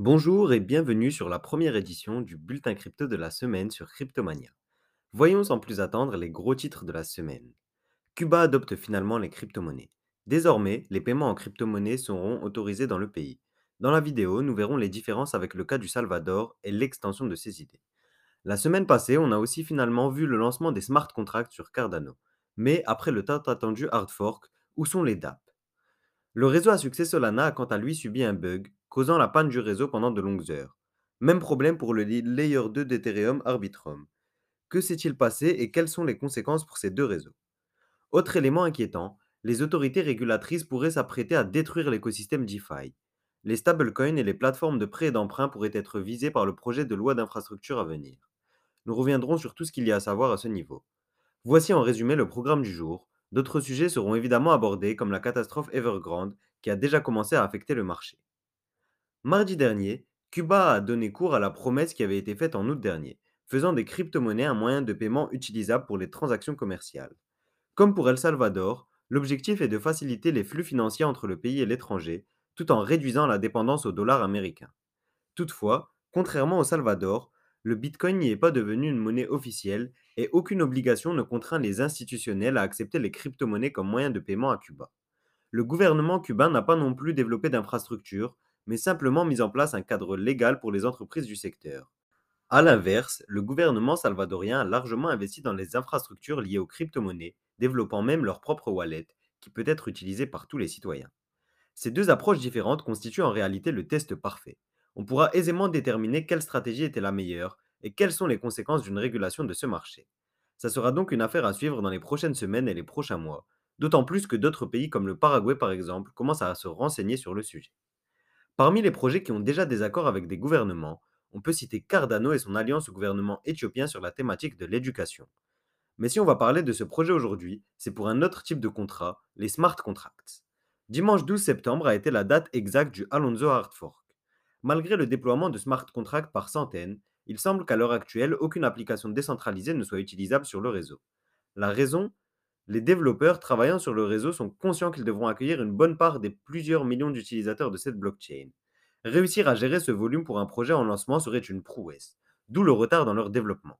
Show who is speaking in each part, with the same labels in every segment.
Speaker 1: Bonjour et bienvenue sur la première édition du bulletin crypto de la semaine sur Cryptomania. Voyons sans plus attendre les gros titres de la semaine. Cuba adopte finalement les crypto-monnaies. Désormais, les paiements en crypto-monnaie seront autorisés dans le pays. Dans la vidéo, nous verrons les différences avec le cas du Salvador et l'extension de ces idées. La semaine passée, on a aussi finalement vu le lancement des smart contracts sur Cardano. Mais après le tant attendu hard fork, où sont les DApp Le réseau à succès Solana a quant à lui subi un bug, causant la panne du réseau pendant de longues heures. Même problème pour le Layer 2 d'Ethereum Arbitrum. Que s'est-il passé et quelles sont les conséquences pour ces deux réseaux? Autre élément inquiétant, les autorités régulatrices pourraient s'apprêter à détruire l'écosystème DeFi. Les stablecoins et les plateformes de prêt et d'emprunt pourraient être visées par le projet de loi d'infrastructure à venir. Nous reviendrons sur tout ce qu'il y a à savoir à ce niveau. Voici en résumé le programme du jour. D'autres sujets seront évidemment abordés comme la catastrophe Evergrande qui a déjà commencé à affecter le marché. Mardi dernier, Cuba a donné cours à la promesse qui avait été faite en août dernier, faisant des crypto-monnaies un moyen de paiement utilisable pour les transactions commerciales. Comme pour El Salvador, l'objectif est de faciliter les flux financiers entre le pays et l'étranger, tout en réduisant la dépendance au dollar américain. Toutefois, contrairement au Salvador, le Bitcoin n'y est pas devenu une monnaie officielle et aucune obligation ne contraint les institutionnels à accepter les crypto-monnaies comme moyen de paiement à Cuba. Le gouvernement cubain n'a pas non plus développé d'infrastructures, mais simplement mis en place un cadre légal pour les entreprises du secteur. A l'inverse, le gouvernement salvadorien a largement investi dans les infrastructures liées aux crypto-monnaies, développant même leur propre wallet, qui peut être utilisée par tous les citoyens. Ces deux approches différentes constituent en réalité le test parfait. On pourra aisément déterminer quelle stratégie était la meilleure et quelles sont les conséquences d'une régulation de ce marché. Ça sera donc une affaire à suivre dans les prochaines semaines et les prochains mois, d'autant plus que d'autres pays comme le Paraguay par exemple commencent à se renseigner sur le sujet. Parmi les projets qui ont déjà des accords avec des gouvernements, on peut citer Cardano et son alliance au gouvernement éthiopien sur la thématique de l'éducation. Mais si on va parler de ce projet aujourd'hui, c'est pour un autre type de contrat, les smart contracts. Dimanche 12 septembre a été la date exacte du Alonso Hard Fork. Malgré le déploiement de smart contracts par centaines, il semble qu'à l'heure actuelle, aucune application décentralisée ne soit utilisable sur le réseau. La raison? Les développeurs travaillant sur le réseau sont conscients qu'ils devront accueillir une bonne part des plusieurs millions d'utilisateurs de cette blockchain. Réussir à gérer ce volume pour un projet en lancement serait une prouesse, d'où le retard dans leur développement.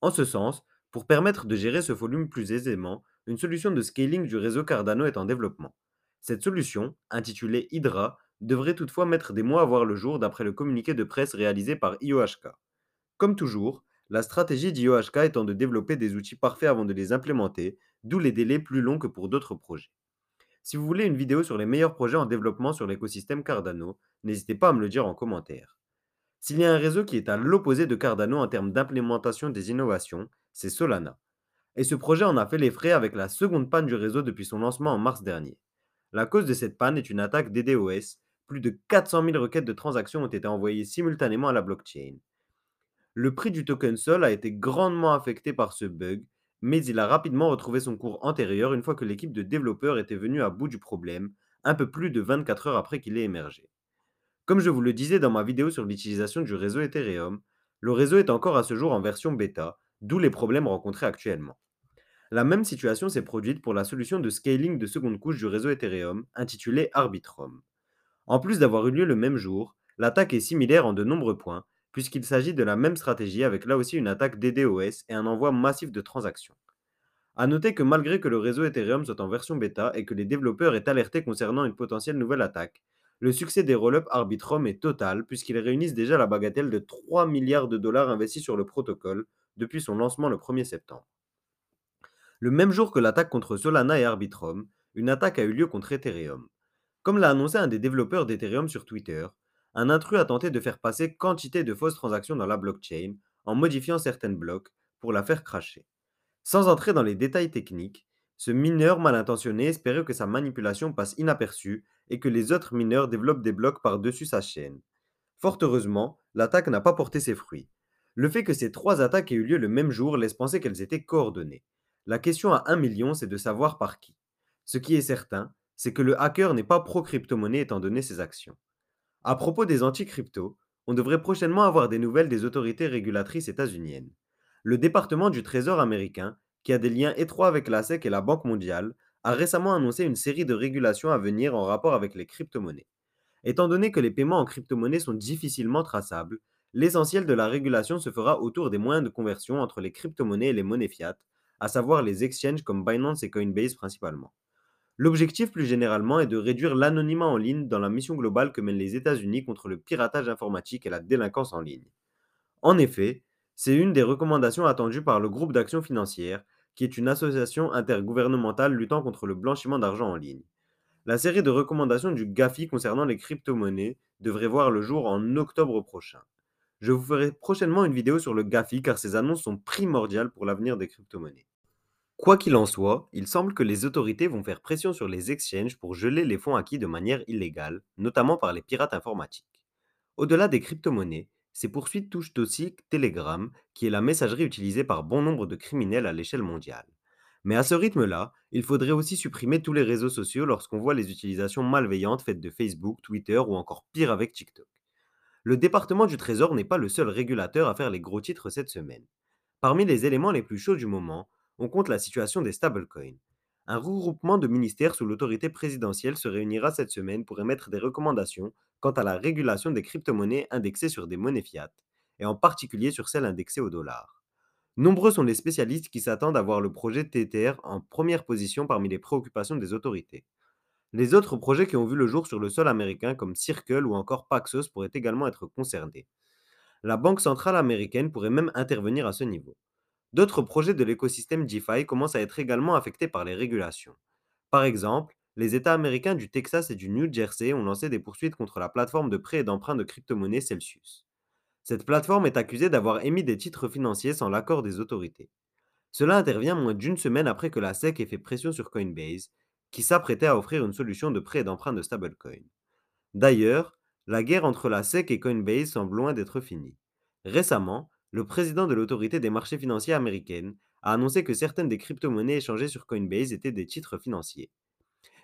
Speaker 1: En ce sens, pour permettre de gérer ce volume plus aisément, une solution de scaling du réseau Cardano est en développement. Cette solution, intitulée Hydra, devrait toutefois mettre des mois à voir le jour d'après le communiqué de presse réalisé par IOHK. Comme toujours, la stratégie d'IOHK étant de développer des outils parfaits avant de les implémenter, d'où les délais plus longs que pour d'autres projets. Si vous voulez une vidéo sur les meilleurs projets en développement sur l'écosystème Cardano, n'hésitez pas à me le dire en commentaire. S'il y a un réseau qui est à l'opposé de Cardano en termes d'implémentation des innovations, c'est Solana. Et ce projet en a fait les frais avec la seconde panne du réseau depuis son lancement en mars dernier. La cause de cette panne est une attaque DDoS. Plus de 400 000 requêtes de transactions ont été envoyées simultanément à la blockchain. Le prix du token Sol a été grandement affecté par ce bug, mais il a rapidement retrouvé son cours antérieur une fois que l'équipe de développeurs était venue à bout du problème, un peu plus de 24 heures après qu'il ait émergé. Comme je vous le disais dans ma vidéo sur l'utilisation du réseau Ethereum, le réseau est encore à ce jour en version bêta, d'où les problèmes rencontrés actuellement. La même situation s'est produite pour la solution de scaling de seconde couche du réseau Ethereum, intitulée Arbitrum. En plus d'avoir eu lieu le même jour, l'attaque est similaire en de nombreux points, puisqu'il s'agit de la même stratégie avec là aussi une attaque DDoS et un envoi massif de transactions. A noter que malgré que le réseau Ethereum soit en version bêta et que les développeurs aient alerté concernant une potentielle nouvelle attaque, le succès des roll-up Arbitrum est total puisqu'ils réunissent déjà la bagatelle de 3 milliards de dollars investis sur le protocole depuis son lancement le 1er septembre. Le même jour que l'attaque contre Solana et Arbitrum, une attaque a eu lieu contre Ethereum. Comme l'a annoncé un des développeurs d'Ethereum sur Twitter, un intrus a tenté de faire passer quantité de fausses transactions dans la blockchain en modifiant certaines blocs pour la faire cracher. Sans entrer dans les détails techniques, ce mineur mal intentionné espérait que sa manipulation passe inaperçue et que les autres mineurs développent des blocs par-dessus sa chaîne. Fort heureusement, l'attaque n'a pas porté ses fruits. Le fait que ces trois attaques aient eu lieu le même jour laisse penser qu'elles étaient coordonnées. La question à 1 million, c'est de savoir par qui. Ce qui est certain, c'est que le hacker n'est pas pro-crypto-monnaie étant donné ses actions. À propos des anti-crypto, on devrait prochainement avoir des nouvelles des autorités régulatrices états-uniennes. Le département du Trésor américain, qui a des liens étroits avec la SEC et la Banque mondiale, a récemment annoncé une série de régulations à venir en rapport avec les crypto-monnaies. Étant donné que les paiements en crypto-monnaie sont difficilement traçables, l'essentiel de la régulation se fera autour des moyens de conversion entre les crypto-monnaies et les monnaies fiat, à savoir les exchanges comme Binance et Coinbase principalement. L'objectif plus généralement est de réduire l'anonymat en ligne dans la mission globale que mènent les États-Unis contre le piratage informatique et la délinquance en ligne. En effet, c'est une des recommandations attendues par le groupe d'action financière, qui est une association intergouvernementale luttant contre le blanchiment d'argent en ligne. La série de recommandations du GAFI concernant les crypto-monnaies devrait voir le jour en octobre prochain. Je vous ferai prochainement une vidéo sur le GAFI car ces annonces sont primordiales pour l'avenir des crypto-monnaies. Quoi qu'il en soit, il semble que les autorités vont faire pression sur les exchanges pour geler les fonds acquis de manière illégale, notamment par les pirates informatiques. Au-delà des crypto-monnaies, ces poursuites touchent aussi Telegram, qui est la messagerie utilisée par bon nombre de criminels à l'échelle mondiale. Mais à ce rythme-là, il faudrait aussi supprimer tous les réseaux sociaux lorsqu'on voit les utilisations malveillantes faites de Facebook, Twitter ou encore pire avec TikTok. Le département du Trésor n'est pas le seul régulateur à faire les gros titres cette semaine. Parmi les éléments les plus chauds du moment, on compte la situation des stablecoins. Un regroupement de ministères sous l'autorité présidentielle se réunira cette semaine pour émettre des recommandations quant à la régulation des crypto-monnaies indexées sur des monnaies fiat, et en particulier sur celles indexées au dollar. Nombreux sont les spécialistes qui s'attendent à voir le projet Tether en première position parmi les préoccupations des autorités. Les autres projets qui ont vu le jour sur le sol américain comme Circle ou encore Paxos pourraient également être concernés. La Banque centrale américaine pourrait même intervenir à ce niveau. D'autres projets de l'écosystème DeFi commencent à être également affectés par les régulations. Par exemple, les États américains du Texas et du New Jersey ont lancé des poursuites contre la plateforme de prêt et d'emprunt de crypto-monnaie Celsius. Cette plateforme est accusée d'avoir émis des titres financiers sans l'accord des autorités. Cela intervient moins d'une semaine après que la SEC ait fait pression sur Coinbase, qui s'apprêtait à offrir une solution de prêt et d'emprunt de stablecoin. D'ailleurs, la guerre entre la SEC et Coinbase semble loin d'être finie. Récemment, le président de l'autorité des marchés financiers américaine a annoncé que certaines des crypto-monnaies échangées sur Coinbase étaient des titres financiers.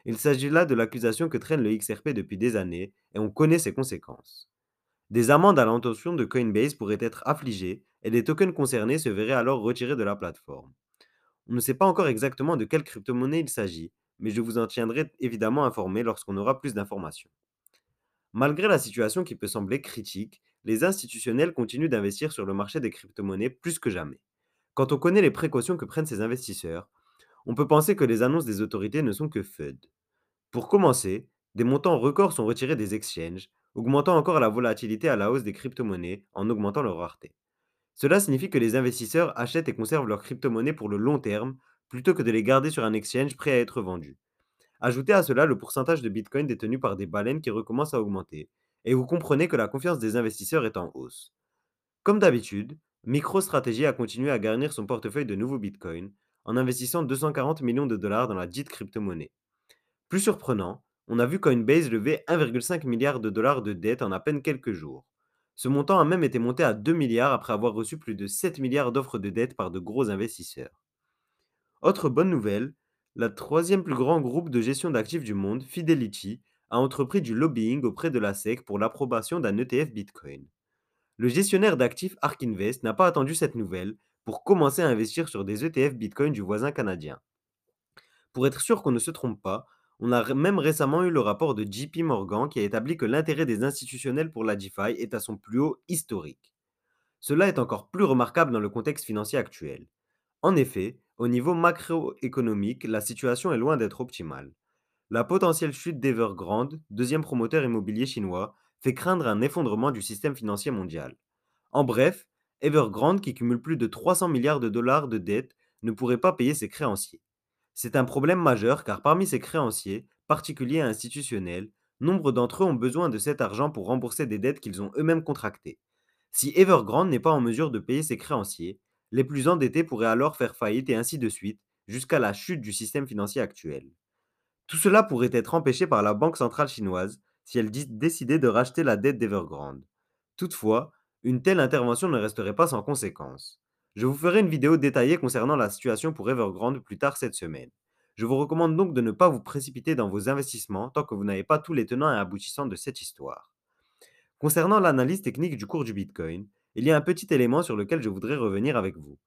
Speaker 1: Il s'agit là de l'accusation que traîne le XRP depuis des années et on connaît ses conséquences. Des amendes à l'intention de Coinbase pourraient être affligées et les tokens concernés se verraient alors retirés de la plateforme. On ne sait pas encore exactement de quelle crypto-monnaie il s'agit, mais je vous en tiendrai évidemment informé lorsqu'on aura plus d'informations. Malgré la situation qui peut sembler critique, les institutionnels continuent d'investir sur le marché des crypto-monnaies plus que jamais. Quand on connaît les précautions que prennent ces investisseurs, on peut penser que les annonces des autorités ne sont que FUD. Pour commencer, des montants records sont retirés des exchanges, augmentant encore la volatilité à la hausse des crypto-monnaies en augmentant leur rareté. Cela signifie que les investisseurs achètent et conservent leurs crypto-monnaies pour le long terme plutôt que de les garder sur un exchange prêt à être vendu. Ajoutez à cela le pourcentage de Bitcoin détenu par des baleines qui recommence à augmenter, et vous comprenez que la confiance des investisseurs est en hausse. Comme d'habitude, MicroStrategy a continué à garnir son portefeuille de nouveaux bitcoins en investissant 240 millions de dollars dans la dite crypto-monnaie. Plus surprenant, on a vu Coinbase lever 1,5 milliard de dollars de dettes en à peine quelques jours. Ce montant a même été monté à 2 milliards après avoir reçu plus de 7 milliards d'offres de dettes par de gros investisseurs. Autre bonne nouvelle, la troisième plus grand groupe de gestion d'actifs du monde, Fidelity, a entrepris du lobbying auprès de la SEC pour l'approbation d'un ETF Bitcoin. Le gestionnaire d'actifs Ark Invest n'a pas attendu cette nouvelle pour commencer à investir sur des ETF Bitcoin du voisin canadien. Pour être sûr qu'on ne se trompe pas, on a même récemment eu le rapport de JP Morgan qui a établi que l'intérêt des institutionnels pour la DeFi est à son plus haut historique. Cela est encore plus remarquable dans le contexte financier actuel. En effet, au niveau macroéconomique, la situation est loin d'être optimale. La potentielle chute d'Evergrande, deuxième promoteur immobilier chinois, fait craindre un effondrement du système financier mondial. En bref, Evergrande, qui cumule plus de 300 milliards de dollars de dettes, ne pourrait pas payer ses créanciers. C'est un problème majeur car parmi ses créanciers, particuliers et institutionnels, nombre d'entre eux ont besoin de cet argent pour rembourser des dettes qu'ils ont eux-mêmes contractées. Si Evergrande n'est pas en mesure de payer ses créanciers, les plus endettés pourraient alors faire faillite et ainsi de suite, jusqu'à la chute du système financier actuel. Tout cela pourrait être empêché par la Banque centrale chinoise si elle décidait de racheter la dette d'Evergrande. Toutefois, une telle intervention ne resterait pas sans conséquences. Je vous ferai une vidéo détaillée concernant la situation pour Evergrande plus tard cette semaine. Je vous recommande donc de ne pas vous précipiter dans vos investissements tant que vous n'avez pas tous les tenants et aboutissants de cette histoire. Concernant l'analyse technique du cours du Bitcoin, il y a un petit élément sur lequel je voudrais revenir avec vous.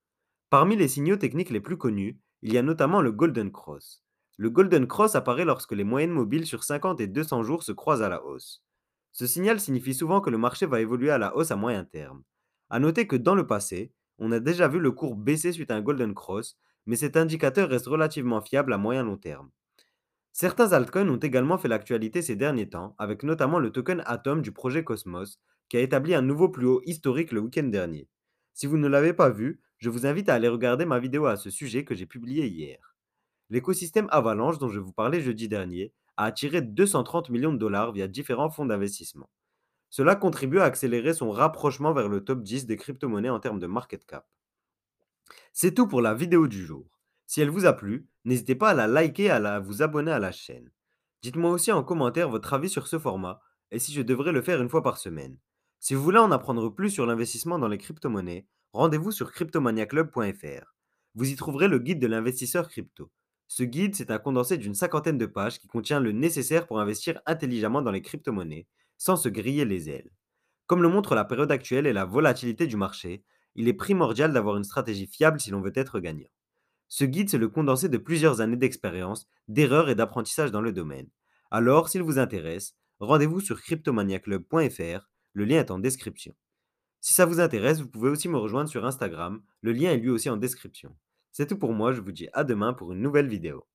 Speaker 1: Parmi les signaux techniques les plus connus, il y a notamment le Golden Cross. Le Golden Cross apparaît lorsque les moyennes mobiles sur 50 et 200 jours se croisent à la hausse. Ce signal signifie souvent que le marché va évoluer à la hausse à moyen terme. À noter que dans le passé, on a déjà vu le cours baisser suite à un Golden Cross, mais cet indicateur reste relativement fiable à moyen long terme. Certains altcoins ont également fait l'actualité ces derniers temps, avec notamment le token Atom du projet Cosmos, qui a établi un nouveau plus haut historique le week-end dernier. Si vous ne l'avez pas vu, je vous invite à aller regarder ma vidéo à ce sujet que j'ai publiée hier. L'écosystème Avalanche dont je vous parlais jeudi dernier a attiré 230 millions de dollars via différents fonds d'investissement. Cela contribue à accélérer son rapprochement vers le top 10 des crypto-monnaies en termes de market cap. C'est tout pour la vidéo du jour. Si elle vous a plu, n'hésitez pas à la liker et à vous abonner à la chaîne. Dites-moi aussi en commentaire votre avis sur ce format et si je devrais le faire une fois par semaine. Si vous voulez en apprendre plus sur l'investissement dans les crypto-monnaies, rendez-vous sur cryptomaniaclub.fr. Vous y trouverez le guide de l'investisseur crypto. Ce guide, c'est un condensé d'une cinquantaine de pages qui contient le nécessaire pour investir intelligemment dans les crypto-monnaies, sans se griller les ailes. Comme le montre la période actuelle et la volatilité du marché, il est primordial d'avoir une stratégie fiable si l'on veut être gagnant. Ce guide, c'est le condensé de plusieurs années d'expérience, d'erreurs et d'apprentissage dans le domaine. Alors, s'il vous intéresse, rendez-vous sur cryptomaniaclub.fr, le lien est en description. Si ça vous intéresse, vous pouvez aussi me rejoindre sur Instagram, le lien est lui aussi en description. C'est tout pour moi, je vous dis à demain pour une nouvelle vidéo.